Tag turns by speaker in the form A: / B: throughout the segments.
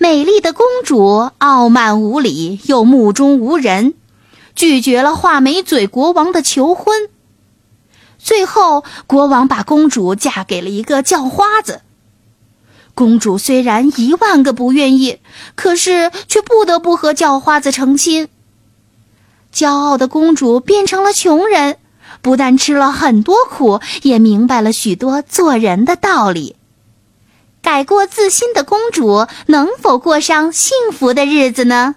A: 美丽的公主傲慢无礼，又目中无人，拒绝了画眉嘴国王的求婚。最后，国王把公主嫁给了一个叫花子。公主虽然一万个不愿意，可是却不得不和叫花子成亲。骄傲的公主变成了穷人，不但吃了很多苦，也明白了许多做人的道理。改过自新的公主能否过上幸福的日子呢？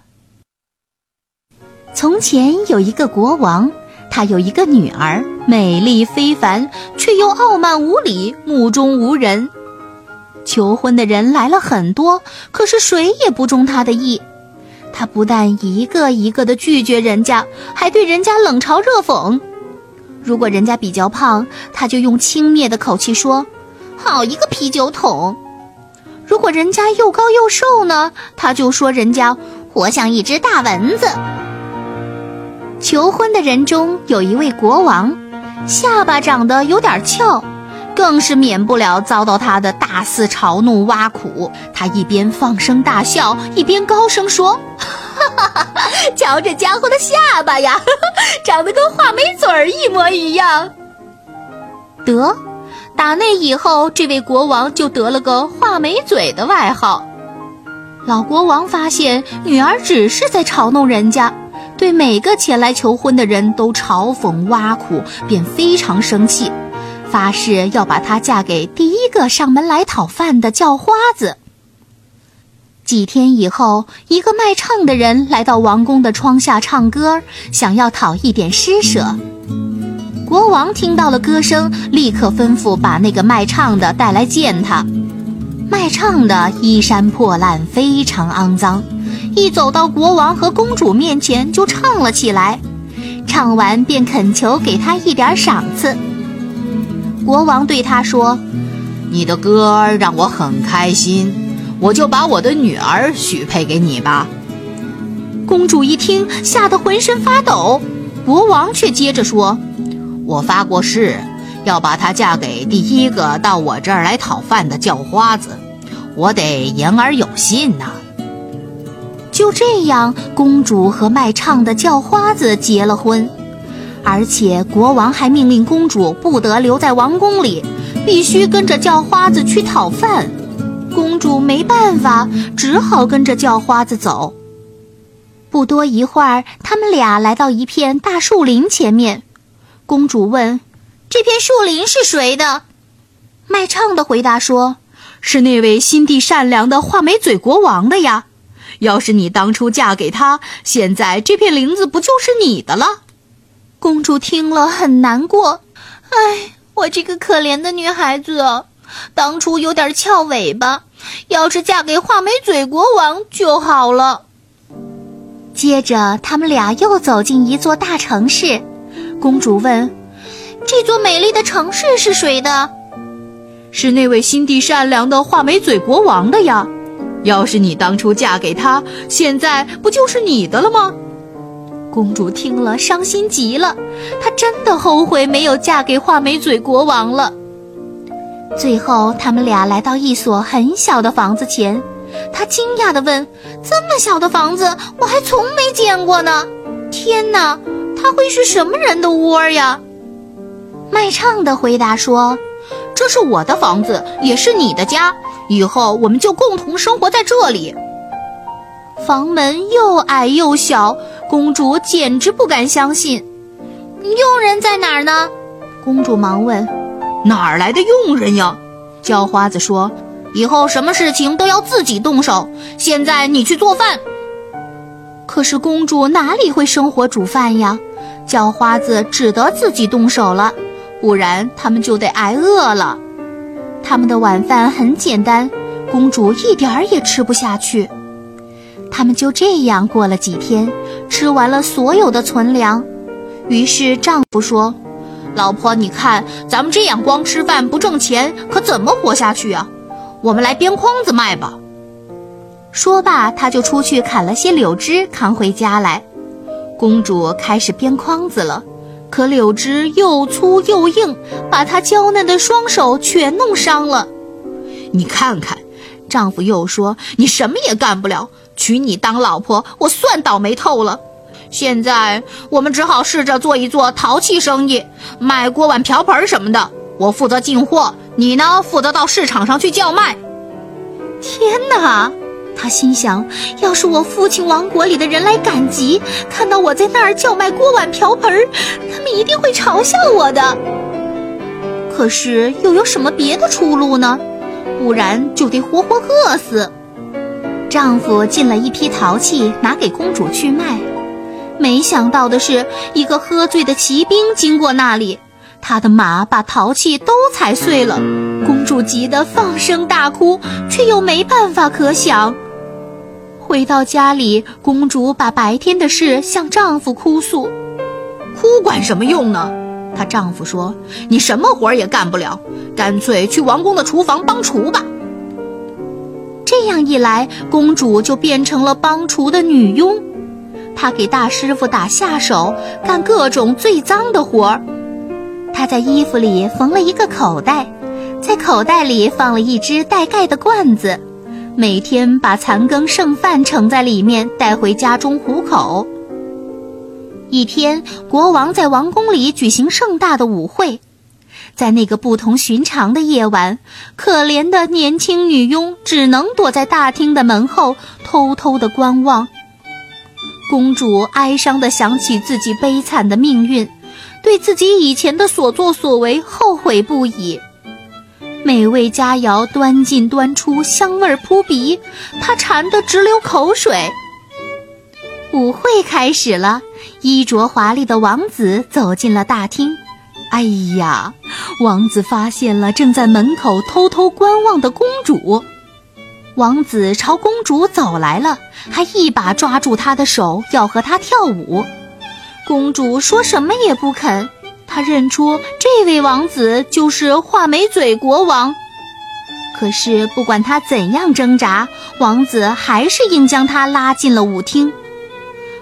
A: 从前有一个国王，他有一个女儿，美丽非凡，却又傲慢无礼，目中无人。求婚的人来了很多，可是谁也不中他的意。他不但一个一个的拒绝人家，还对人家冷嘲热讽。如果人家比较胖，他就用轻蔑的口气说：“好一个啤酒桶。”如果人家又高又瘦呢，他就说人家活像一只大蚊子。求婚的人中有一位国王，下巴长得有点翘，更是免不了遭到他的大肆嘲弄挖苦。他一边放声大笑，一边高声说：“哈哈哈瞧这家伙的下巴呀，长得跟画眉嘴儿一模一样。”得。打那以后，这位国王就得了个画眉嘴的外号。老国王发现女儿只是在嘲弄人家，对每个前来求婚的人都嘲讽挖苦，便非常生气，发誓要把她嫁给第一个上门来讨饭的叫花子。几天以后，一个卖唱的人来到王宫的窗下唱歌，想要讨一点施舍。国王听到了歌声，立刻吩咐把那个卖唱的带来见他。卖唱的衣衫破烂，非常肮脏，一走到国王和公主面前就唱了起来。唱完便恳求给他一点赏赐。国王对他说：“
B: 你的歌让我很开心，我就把我的女儿许配给你吧。”
A: 公主一听，吓得浑身发抖。国王却接着说。
B: 我发过誓，要把她嫁给第一个到我这儿来讨饭的叫花子，我得言而有信呐。
A: 就这样，公主和卖唱的叫花子结了婚，而且国王还命令公主不得留在王宫里，必须跟着叫花子去讨饭。公主没办法，只好跟着叫花子走。不多一会儿，他们俩来到一片大树林前面。公主问：“这片树林是谁的？”卖唱的回答说：“是那位心地善良的画眉嘴国王的呀。要是你当初嫁给他，现在这片林子不就是你的了？”公主听了很难过：“哎，我这个可怜的女孩子，当初有点翘尾巴，要是嫁给画眉嘴国王就好了。”接着，他们俩又走进一座大城市。公主问：“这座美丽的城市是谁的？”“是那位心地善良的画眉嘴国王的呀。要是你当初嫁给他，现在不就是你的了吗？”公主听了，伤心极了。她真的后悔没有嫁给画眉嘴国王了。最后，他们俩来到一所很小的房子前，她惊讶地问：“这么小的房子，我还从没见过呢！天哪！”他会是什么人的窝呀？卖唱的回答说：“这是我的房子，也是你的家，以后我们就共同生活在这里。”房门又矮又小，公主简直不敢相信。佣人在哪儿呢？公主忙问：“
B: 哪儿来的佣人呀？”
A: 叫花子说：“以后什么事情都要自己动手。现在你去做饭。”可是公主哪里会生火煮饭呀？叫花子只得自己动手了，不然他们就得挨饿了。他们的晚饭很简单，公主一点儿也吃不下去。他们就这样过了几天，吃完了所有的存粮。于是丈夫说：“老婆，你看咱们这样光吃饭不挣钱，可怎么活下去啊？我们来编筐子卖吧。”说罢，他就出去砍了些柳枝，扛回家来。公主开始编筐子了，可柳枝又粗又硬，把她娇嫩的双手全弄伤了。
B: 你看看，丈夫又说：“你什么也干不了，娶你当老婆，我算倒霉透了。现在我们只好试着做一做陶器生意，卖锅碗瓢盆什么的。我负责进货，你呢，负责到市场上去叫卖。”
A: 天哪！他心想：要是我父亲王国里的人来赶集，看到我在那儿叫卖锅碗瓢盆，他们一定会嘲笑我的。可是又有什么别的出路呢？不然就得活活饿死。丈夫进了一批陶器，拿给公主去卖。没想到的是，一个喝醉的骑兵经过那里，他的马把陶器都踩碎了。公主急得放声大哭，却又没办法可想。回到家里，公主把白天的事向丈夫哭诉。
B: 哭管什么用呢？她丈夫说：“你什么活也干不了，干脆去王宫的厨房帮厨吧。”
A: 这样一来，公主就变成了帮厨的女佣。她给大师傅打下手，干各种最脏的活儿。她在衣服里缝了一个口袋，在口袋里放了一只带盖的罐子。每天把残羹剩饭盛在里面，带回家中糊口。一天，国王在王宫里举行盛大的舞会，在那个不同寻常的夜晚，可怜的年轻女佣只能躲在大厅的门后，偷偷地观望。公主哀伤地想起自己悲惨的命运，对自己以前的所作所为后悔不已。美味佳肴端进端出，香味扑鼻，他馋得直流口水。舞会开始了，衣着华丽的王子走进了大厅。哎呀，王子发现了正在门口偷偷观望的公主。王子朝公主走来了，还一把抓住她的手，要和她跳舞。公主说什么也不肯。他认出这位王子就是画眉嘴国王，可是不管他怎样挣扎，王子还是硬将他拉进了舞厅。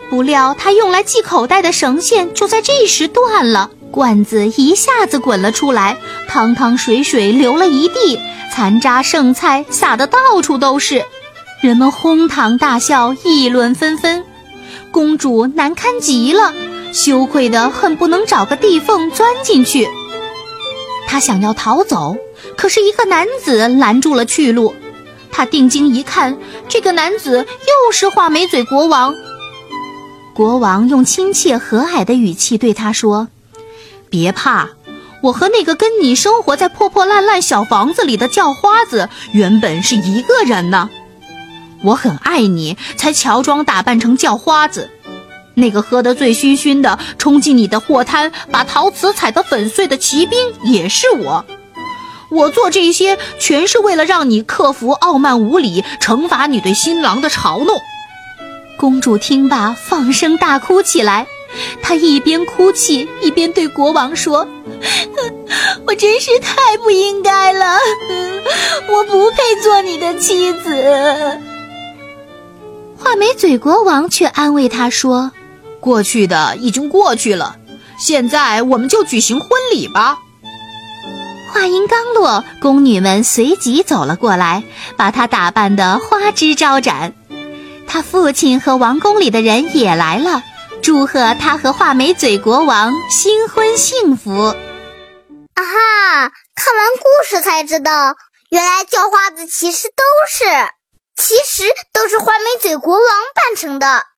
A: 不料他用来系口袋的绳线就在这时断了，罐子一下子滚了出来，汤汤水水流了一地，残渣剩菜撒得到处都是，人们哄堂大笑，议论纷纷，公主难堪极了。羞愧得恨不能找个地缝钻进去。他想要逃走，可是一个男子拦住了去路。他定睛一看，这个男子又是画眉嘴国王。国王用亲切和蔼的语气对他说：“别怕，我和那个跟你生活在破破烂烂小房子里的叫花子原本是一个人呢。我很爱你，才乔装打扮成叫花子。”那个喝得醉醺醺的冲进你的货摊，把陶瓷踩得粉碎的骑兵也是我。我做这些全是为了让你克服傲慢无礼，惩罚你对新郎的嘲弄。公主听罢，放声大哭起来。她一边哭泣，一边对国王说：“ 我真是太不应该了，我不配做你的妻子。”画眉嘴国王却安慰她说。
B: 过去的已经过去了，现在我们就举行婚礼吧。
A: 话音刚落，宫女们随即走了过来，把她打扮得花枝招展。她父亲和王宫里的人也来了，祝贺她和画眉嘴国王新婚幸福。
C: 啊哈！看完故事才知道，原来叫花子其实都是，其实都是画眉嘴国王扮成的。